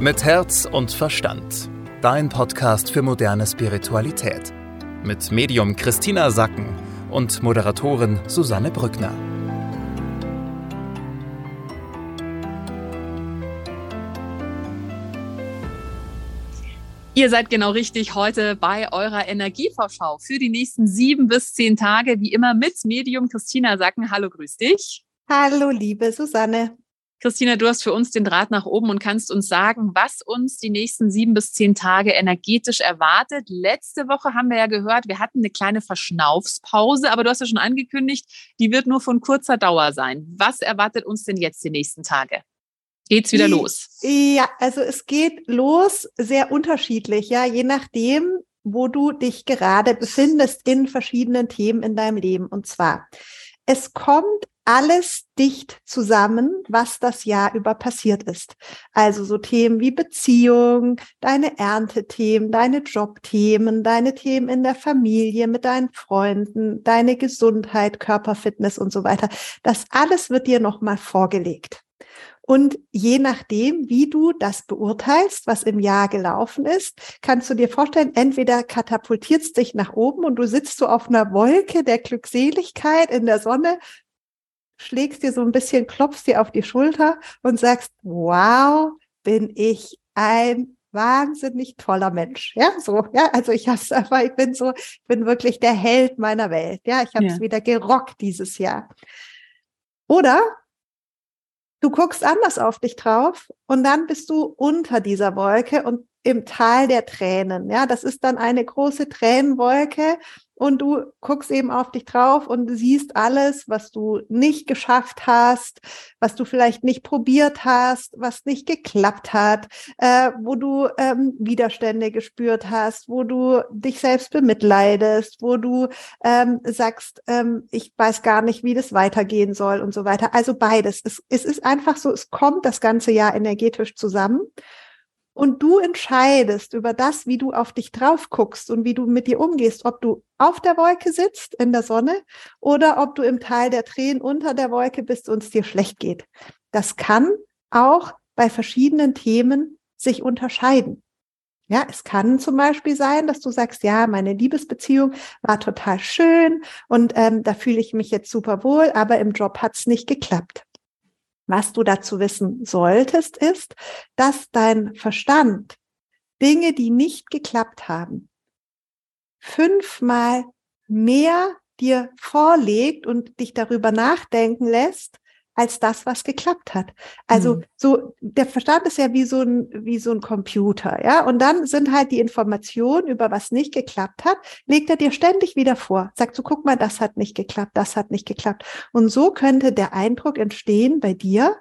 Mit Herz und Verstand. Dein Podcast für moderne Spiritualität. Mit Medium Christina Sacken und Moderatorin Susanne Brückner. Ihr seid genau richtig heute bei eurer Energievorschau für die nächsten sieben bis zehn Tage, wie immer mit Medium Christina Sacken. Hallo, grüß dich. Hallo, liebe Susanne. Christina, du hast für uns den Draht nach oben und kannst uns sagen, was uns die nächsten sieben bis zehn Tage energetisch erwartet. Letzte Woche haben wir ja gehört, wir hatten eine kleine Verschnaufspause, aber du hast ja schon angekündigt, die wird nur von kurzer Dauer sein. Was erwartet uns denn jetzt die nächsten Tage? Geht's wieder los? Ja, also es geht los sehr unterschiedlich, ja, je nachdem, wo du dich gerade befindest in verschiedenen Themen in deinem Leben. Und zwar, es kommt alles dicht zusammen, was das Jahr über passiert ist. Also so Themen wie Beziehung, deine Erntethemen, deine Jobthemen, deine Themen in der Familie, mit deinen Freunden, deine Gesundheit, Körperfitness und so weiter. Das alles wird dir nochmal vorgelegt. Und je nachdem, wie du das beurteilst, was im Jahr gelaufen ist, kannst du dir vorstellen, entweder katapultiert es dich nach oben und du sitzt so auf einer Wolke der Glückseligkeit in der Sonne schlägst dir so ein bisschen, klopfst dir auf die Schulter und sagst, wow, bin ich ein wahnsinnig toller Mensch. Ja, so, ja, also ich hab's einfach, ich bin so, ich bin wirklich der Held meiner Welt. Ja, ich habe es ja. wieder gerockt dieses Jahr. Oder du guckst anders auf dich drauf und dann bist du unter dieser Wolke und im Tal der Tränen. Ja, das ist dann eine große Tränenwolke und du guckst eben auf dich drauf und siehst alles, was du nicht geschafft hast, was du vielleicht nicht probiert hast, was nicht geklappt hat, äh, wo du ähm, Widerstände gespürt hast, wo du dich selbst bemitleidest, wo du ähm, sagst, ähm, ich weiß gar nicht, wie das weitergehen soll und so weiter. Also beides. Es, es ist einfach so, es kommt das ganze Jahr energetisch zusammen. Und du entscheidest über das, wie du auf dich drauf guckst und wie du mit dir umgehst, ob du auf der Wolke sitzt in der Sonne oder ob du im Teil der Tränen unter der Wolke bist und es dir schlecht geht. Das kann auch bei verschiedenen Themen sich unterscheiden. Ja, es kann zum Beispiel sein, dass du sagst, ja, meine Liebesbeziehung war total schön und ähm, da fühle ich mich jetzt super wohl, aber im Job hat's nicht geklappt. Was du dazu wissen solltest, ist, dass dein Verstand Dinge, die nicht geklappt haben, fünfmal mehr dir vorlegt und dich darüber nachdenken lässt, als das, was geklappt hat. Also mhm. so, der Verstand ist ja wie so ein, wie so ein Computer, ja. Und dann sind halt die Informationen über was nicht geklappt hat, legt er dir ständig wieder vor. Sagt so, guck mal, das hat nicht geklappt, das hat nicht geklappt. Und so könnte der Eindruck entstehen bei dir,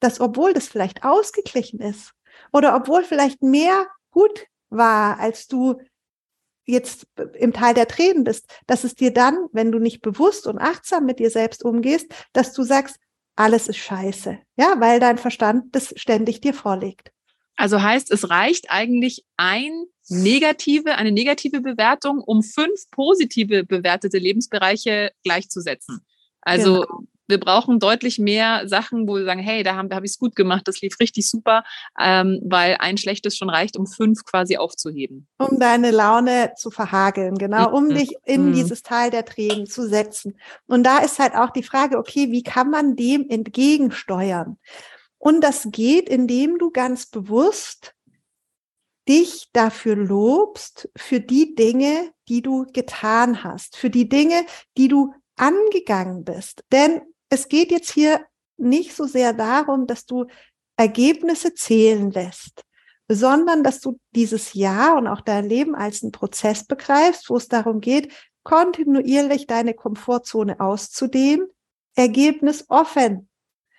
dass obwohl das vielleicht ausgeglichen ist oder obwohl vielleicht mehr gut war, als du jetzt im Teil der Tränen bist, dass es dir dann, wenn du nicht bewusst und achtsam mit dir selbst umgehst, dass du sagst, alles ist scheiße. Ja, weil dein Verstand das ständig dir vorlegt. Also heißt, es reicht eigentlich ein negative, eine negative Bewertung, um fünf positive bewertete Lebensbereiche gleichzusetzen. Also genau wir brauchen deutlich mehr Sachen, wo wir sagen, hey, da habe hab ich es gut gemacht, das lief richtig super, ähm, weil ein schlechtes schon reicht, um fünf quasi aufzuheben. Um deine Laune zu verhageln, genau, um mhm. dich in mhm. dieses Teil der Tränen zu setzen. Und da ist halt auch die Frage, okay, wie kann man dem entgegensteuern? Und das geht, indem du ganz bewusst dich dafür lobst, für die Dinge, die du getan hast, für die Dinge, die du angegangen bist. Denn es geht jetzt hier nicht so sehr darum, dass du Ergebnisse zählen lässt, sondern dass du dieses Jahr und auch dein Leben als einen Prozess begreifst, wo es darum geht, kontinuierlich deine Komfortzone auszudehnen, Ergebnis offen.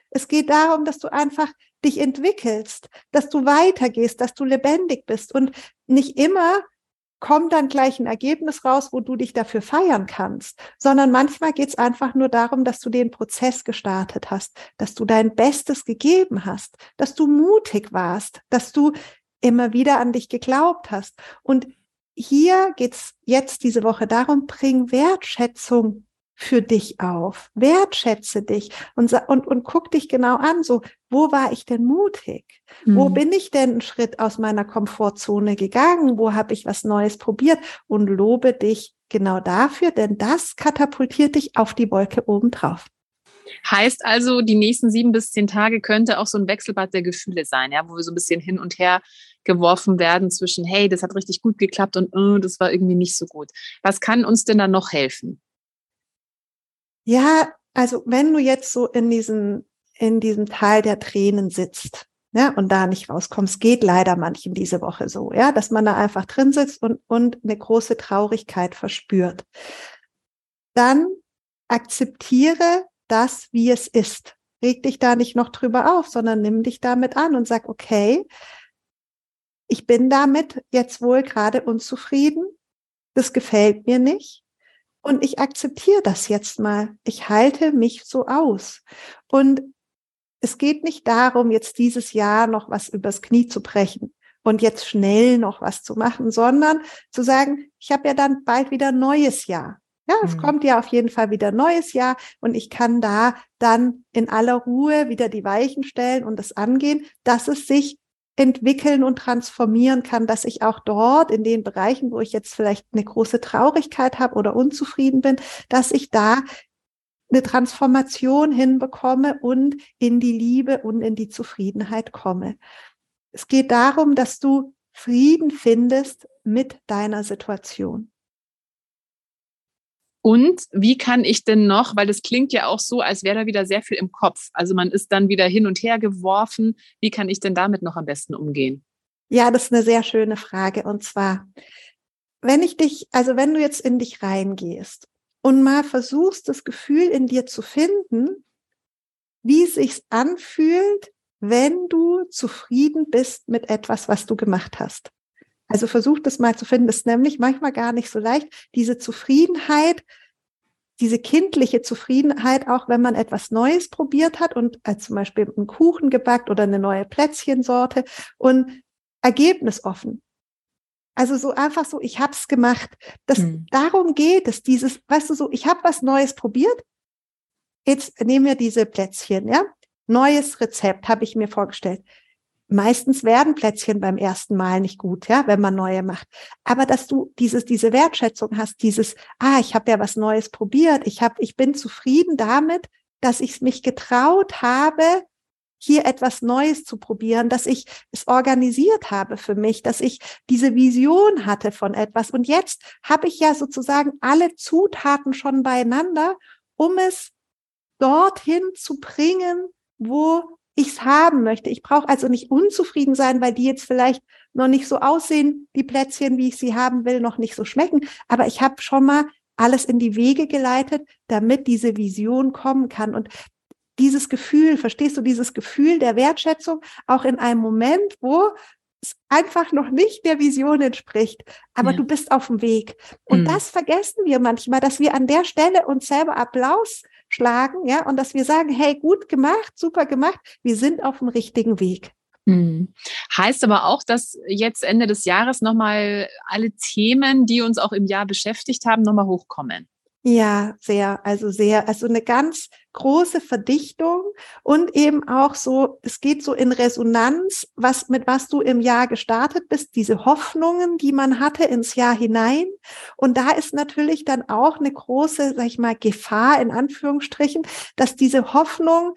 Es geht darum, dass du einfach dich entwickelst, dass du weitergehst, dass du lebendig bist und nicht immer kommt dann gleich ein Ergebnis raus, wo du dich dafür feiern kannst, sondern manchmal geht es einfach nur darum, dass du den Prozess gestartet hast, dass du dein Bestes gegeben hast, dass du mutig warst, dass du immer wieder an dich geglaubt hast. Und hier geht's jetzt diese Woche darum, bring Wertschätzung für dich auf. Wertschätze dich und, und, und guck dich genau an, so, wo war ich denn mutig? Mhm. Wo bin ich denn einen Schritt aus meiner Komfortzone gegangen? Wo habe ich was Neues probiert? Und lobe dich genau dafür, denn das katapultiert dich auf die Wolke obendrauf. Heißt also, die nächsten sieben bis zehn Tage könnte auch so ein Wechselbad der Gefühle sein, ja, wo wir so ein bisschen hin und her geworfen werden zwischen, hey, das hat richtig gut geklappt und oh, das war irgendwie nicht so gut. Was kann uns denn da noch helfen? Ja, also wenn du jetzt so in diesem, in diesem Teil der Tränen sitzt, ja, und da nicht rauskommst, geht leider manchen diese Woche so, ja, dass man da einfach drin sitzt und, und eine große Traurigkeit verspürt. Dann akzeptiere das, wie es ist. Reg dich da nicht noch drüber auf, sondern nimm dich damit an und sag, okay, ich bin damit jetzt wohl gerade unzufrieden. Das gefällt mir nicht. Und ich akzeptiere das jetzt mal. Ich halte mich so aus. Und es geht nicht darum, jetzt dieses Jahr noch was übers Knie zu brechen und jetzt schnell noch was zu machen, sondern zu sagen, ich habe ja dann bald wieder ein neues Jahr. Ja, es mhm. kommt ja auf jeden Fall wieder ein neues Jahr und ich kann da dann in aller Ruhe wieder die Weichen stellen und es angehen, dass es sich entwickeln und transformieren kann, dass ich auch dort in den Bereichen, wo ich jetzt vielleicht eine große Traurigkeit habe oder unzufrieden bin, dass ich da eine Transformation hinbekomme und in die Liebe und in die Zufriedenheit komme. Es geht darum, dass du Frieden findest mit deiner Situation. Und wie kann ich denn noch, weil das klingt ja auch so, als wäre da wieder sehr viel im Kopf. Also man ist dann wieder hin und her geworfen. Wie kann ich denn damit noch am besten umgehen? Ja, das ist eine sehr schöne Frage. Und zwar, wenn ich dich, also wenn du jetzt in dich reingehst und mal versuchst, das Gefühl in dir zu finden, wie es sich anfühlt, wenn du zufrieden bist mit etwas, was du gemacht hast. Also versuch das mal zu finden. Ist nämlich manchmal gar nicht so leicht. Diese Zufriedenheit, diese kindliche Zufriedenheit, auch wenn man etwas Neues probiert hat und als zum Beispiel einen Kuchen gebackt oder eine neue Plätzchensorte und Ergebnis offen. Also so einfach so, ich hab's gemacht. Das, hm. Darum geht es, dieses, weißt du so, ich habe was Neues probiert. Jetzt nehmen wir diese Plätzchen, ja. Neues Rezept habe ich mir vorgestellt meistens werden Plätzchen beim ersten Mal nicht gut, ja, wenn man neue macht. Aber dass du dieses, diese Wertschätzung hast, dieses, ah, ich habe ja was Neues probiert, ich habe, ich bin zufrieden damit, dass ich mich getraut habe, hier etwas Neues zu probieren, dass ich es organisiert habe für mich, dass ich diese Vision hatte von etwas. Und jetzt habe ich ja sozusagen alle Zutaten schon beieinander, um es dorthin zu bringen, wo ich es haben möchte. Ich brauche also nicht unzufrieden sein, weil die jetzt vielleicht noch nicht so aussehen, die Plätzchen, wie ich sie haben will, noch nicht so schmecken. Aber ich habe schon mal alles in die Wege geleitet, damit diese Vision kommen kann. Und dieses Gefühl, verstehst du, dieses Gefühl der Wertschätzung auch in einem Moment, wo es einfach noch nicht der Vision entspricht, aber ja. du bist auf dem Weg. Und mhm. das vergessen wir manchmal, dass wir an der Stelle uns selber Applaus schlagen, ja, und dass wir sagen, hey, gut gemacht, super gemacht, wir sind auf dem richtigen Weg. Hm. Heißt aber auch, dass jetzt Ende des Jahres nochmal alle Themen, die uns auch im Jahr beschäftigt haben, nochmal hochkommen. Ja, sehr, also sehr, also eine ganz große Verdichtung und eben auch so, es geht so in Resonanz, was, mit was du im Jahr gestartet bist, diese Hoffnungen, die man hatte ins Jahr hinein. Und da ist natürlich dann auch eine große, sag ich mal, Gefahr in Anführungsstrichen, dass diese Hoffnung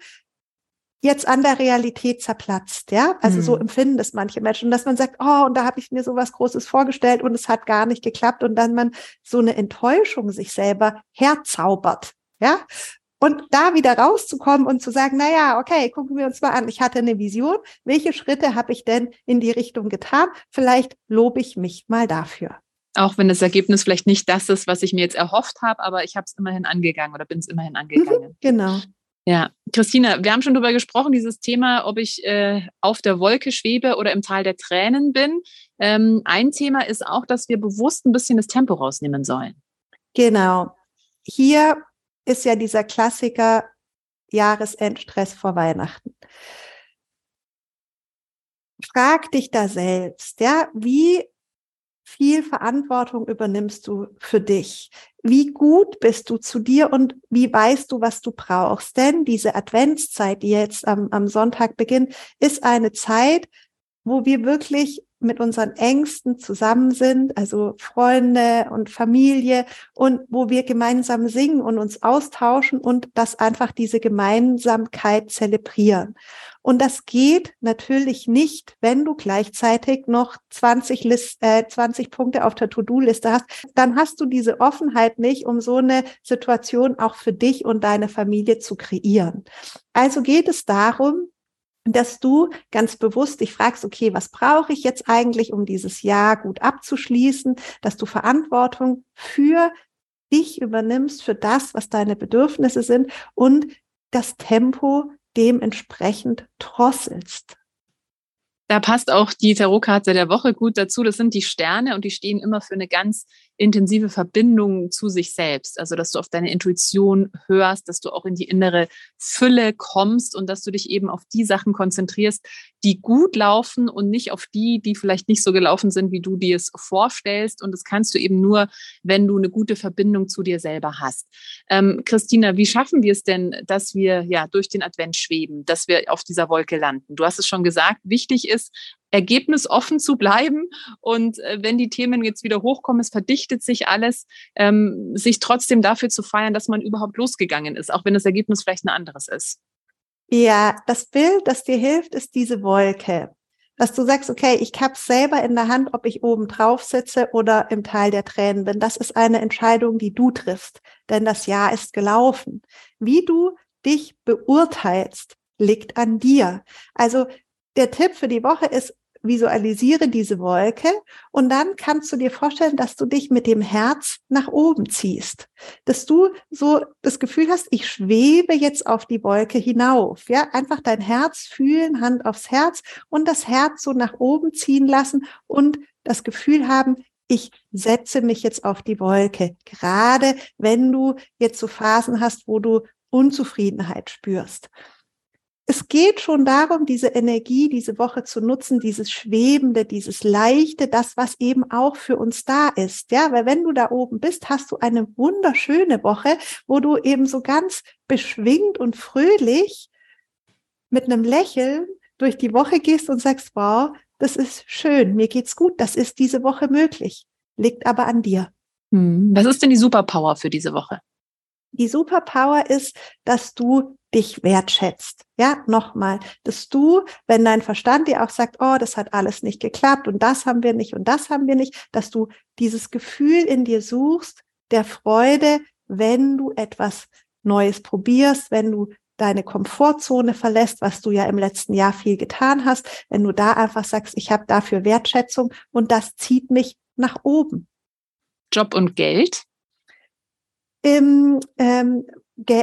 jetzt an der Realität zerplatzt, ja? Also mhm. so empfinden das manche Menschen, dass man sagt, oh, und da habe ich mir so was Großes vorgestellt und es hat gar nicht geklappt und dann man so eine Enttäuschung sich selber herzaubert, ja? Und da wieder rauszukommen und zu sagen, na ja, okay, gucken wir uns mal an. Ich hatte eine Vision. Welche Schritte habe ich denn in die Richtung getan? Vielleicht lobe ich mich mal dafür. Auch wenn das Ergebnis vielleicht nicht das ist, was ich mir jetzt erhofft habe, aber ich habe es immerhin angegangen oder bin es immerhin angegangen. Mhm, genau. Ja, Christina, wir haben schon darüber gesprochen, dieses Thema, ob ich äh, auf der Wolke schwebe oder im Tal der Tränen bin. Ähm, ein Thema ist auch, dass wir bewusst ein bisschen das Tempo rausnehmen sollen. Genau. Hier ist ja dieser Klassiker Jahresendstress vor Weihnachten. Frag dich da selbst, ja, wie viel Verantwortung übernimmst du für dich? Wie gut bist du zu dir und wie weißt du, was du brauchst? Denn diese Adventszeit, die jetzt am, am Sonntag beginnt, ist eine Zeit, wo wir wirklich mit unseren Ängsten zusammen sind, also Freunde und Familie und wo wir gemeinsam singen und uns austauschen und das einfach diese Gemeinsamkeit zelebrieren. Und das geht natürlich nicht, wenn du gleichzeitig noch 20, List, äh, 20 Punkte auf der To-Do-Liste hast. Dann hast du diese Offenheit nicht, um so eine Situation auch für dich und deine Familie zu kreieren. Also geht es darum, dass du ganz bewusst dich fragst, okay, was brauche ich jetzt eigentlich, um dieses Jahr gut abzuschließen, dass du Verantwortung für dich übernimmst, für das, was deine Bedürfnisse sind und das Tempo dementsprechend drosselst. Da passt auch die Tarotkarte der Woche gut dazu. Das sind die Sterne und die stehen immer für eine ganz intensive Verbindung zu sich selbst. Also, dass du auf deine Intuition hörst, dass du auch in die innere Fülle kommst und dass du dich eben auf die Sachen konzentrierst, die gut laufen und nicht auf die, die vielleicht nicht so gelaufen sind, wie du dir es vorstellst. Und das kannst du eben nur, wenn du eine gute Verbindung zu dir selber hast. Ähm, Christina, wie schaffen wir es denn, dass wir ja durch den Advent schweben, dass wir auf dieser Wolke landen? Du hast es schon gesagt, wichtig ist, ergebnisoffen zu bleiben. Und äh, wenn die Themen jetzt wieder hochkommen, es verdichtet sich alles, ähm, sich trotzdem dafür zu feiern, dass man überhaupt losgegangen ist, auch wenn das Ergebnis vielleicht ein anderes ist. Ja, das Bild, das dir hilft, ist diese Wolke. Dass du sagst, okay, ich habe selber in der Hand, ob ich oben drauf sitze oder im Teil der Tränen bin. Das ist eine Entscheidung, die du triffst, denn das Jahr ist gelaufen. Wie du dich beurteilst, liegt an dir. Also der Tipp für die Woche ist, visualisiere diese Wolke und dann kannst du dir vorstellen, dass du dich mit dem Herz nach oben ziehst, dass du so das Gefühl hast, ich schwebe jetzt auf die Wolke hinauf, ja, einfach dein Herz fühlen, Hand aufs Herz und das Herz so nach oben ziehen lassen und das Gefühl haben, ich setze mich jetzt auf die Wolke, gerade wenn du jetzt so Phasen hast, wo du Unzufriedenheit spürst es geht schon darum, diese Energie diese Woche zu nutzen, dieses Schwebende, dieses Leichte, das, was eben auch für uns da ist. Ja, weil wenn du da oben bist, hast du eine wunderschöne Woche, wo du eben so ganz beschwingt und fröhlich mit einem Lächeln durch die Woche gehst und sagst, wow, das ist schön, mir geht's gut, das ist diese Woche möglich, liegt aber an dir. Hm, was ist denn die Superpower für diese Woche? Die Superpower ist, dass du dich wertschätzt. Ja, nochmal, dass du, wenn dein Verstand dir auch sagt, oh, das hat alles nicht geklappt und das haben wir nicht und das haben wir nicht, dass du dieses Gefühl in dir suchst der Freude, wenn du etwas Neues probierst, wenn du deine Komfortzone verlässt, was du ja im letzten Jahr viel getan hast, wenn du da einfach sagst, ich habe dafür Wertschätzung und das zieht mich nach oben. Job und Geld? Im, ähm,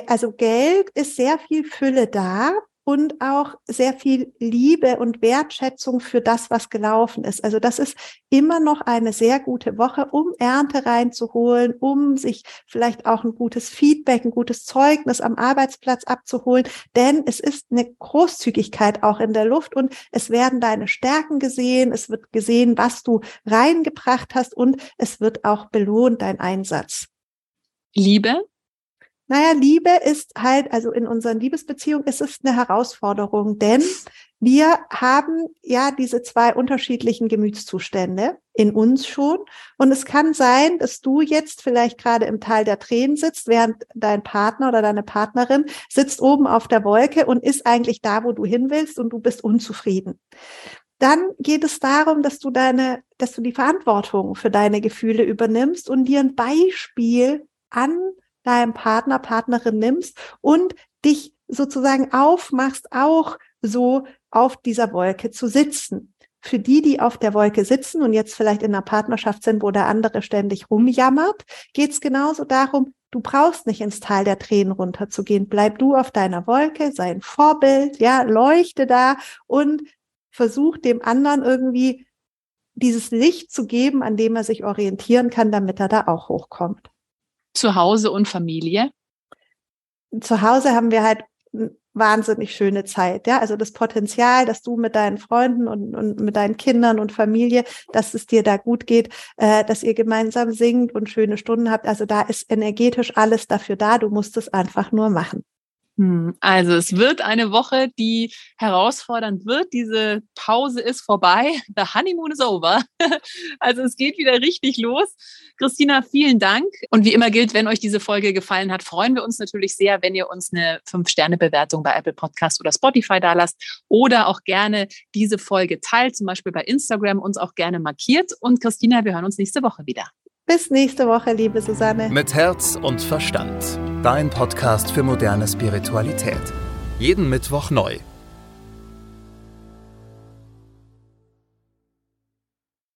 also Geld ist sehr viel Fülle da und auch sehr viel Liebe und Wertschätzung für das, was gelaufen ist. Also das ist immer noch eine sehr gute Woche, um Ernte reinzuholen, um sich vielleicht auch ein gutes Feedback, ein gutes Zeugnis am Arbeitsplatz abzuholen. Denn es ist eine Großzügigkeit auch in der Luft und es werden deine Stärken gesehen, es wird gesehen, was du reingebracht hast und es wird auch belohnt, dein Einsatz. Liebe? Naja, Liebe ist halt, also in unseren Liebesbeziehungen ist es eine Herausforderung, denn wir haben ja diese zwei unterschiedlichen Gemütszustände in uns schon. Und es kann sein, dass du jetzt vielleicht gerade im Teil der Tränen sitzt, während dein Partner oder deine Partnerin sitzt oben auf der Wolke und ist eigentlich da, wo du hin willst und du bist unzufrieden. Dann geht es darum, dass du deine, dass du die Verantwortung für deine Gefühle übernimmst und dir ein Beispiel an deinem Partner, Partnerin nimmst und dich sozusagen aufmachst, auch so auf dieser Wolke zu sitzen. Für die, die auf der Wolke sitzen und jetzt vielleicht in einer Partnerschaft sind, wo der andere ständig rumjammert, geht es genauso darum, du brauchst nicht ins Tal der Tränen runterzugehen. Bleib du auf deiner Wolke, sei ein Vorbild, ja, leuchte da und versuch dem anderen irgendwie dieses Licht zu geben, an dem er sich orientieren kann, damit er da auch hochkommt zu Hause und Familie? Zu Hause haben wir halt wahnsinnig schöne Zeit. Ja, also das Potenzial, dass du mit deinen Freunden und, und mit deinen Kindern und Familie, dass es dir da gut geht, äh, dass ihr gemeinsam singt und schöne Stunden habt. Also da ist energetisch alles dafür da. Du musst es einfach nur machen. Hm, also es wird eine Woche, die herausfordernd wird. Diese Pause ist vorbei. The honeymoon is over. Also es geht wieder richtig los. Christina, vielen Dank. Und wie immer gilt, wenn euch diese Folge gefallen hat, freuen wir uns natürlich sehr, wenn ihr uns eine 5-Sterne-Bewertung bei Apple Podcast oder Spotify da lasst oder auch gerne diese Folge teilt, zum Beispiel bei Instagram, uns auch gerne markiert. Und Christina, wir hören uns nächste Woche wieder. Bis nächste Woche, liebe Susanne. Mit Herz und Verstand. Dein Podcast für moderne Spiritualität. Jeden Mittwoch neu.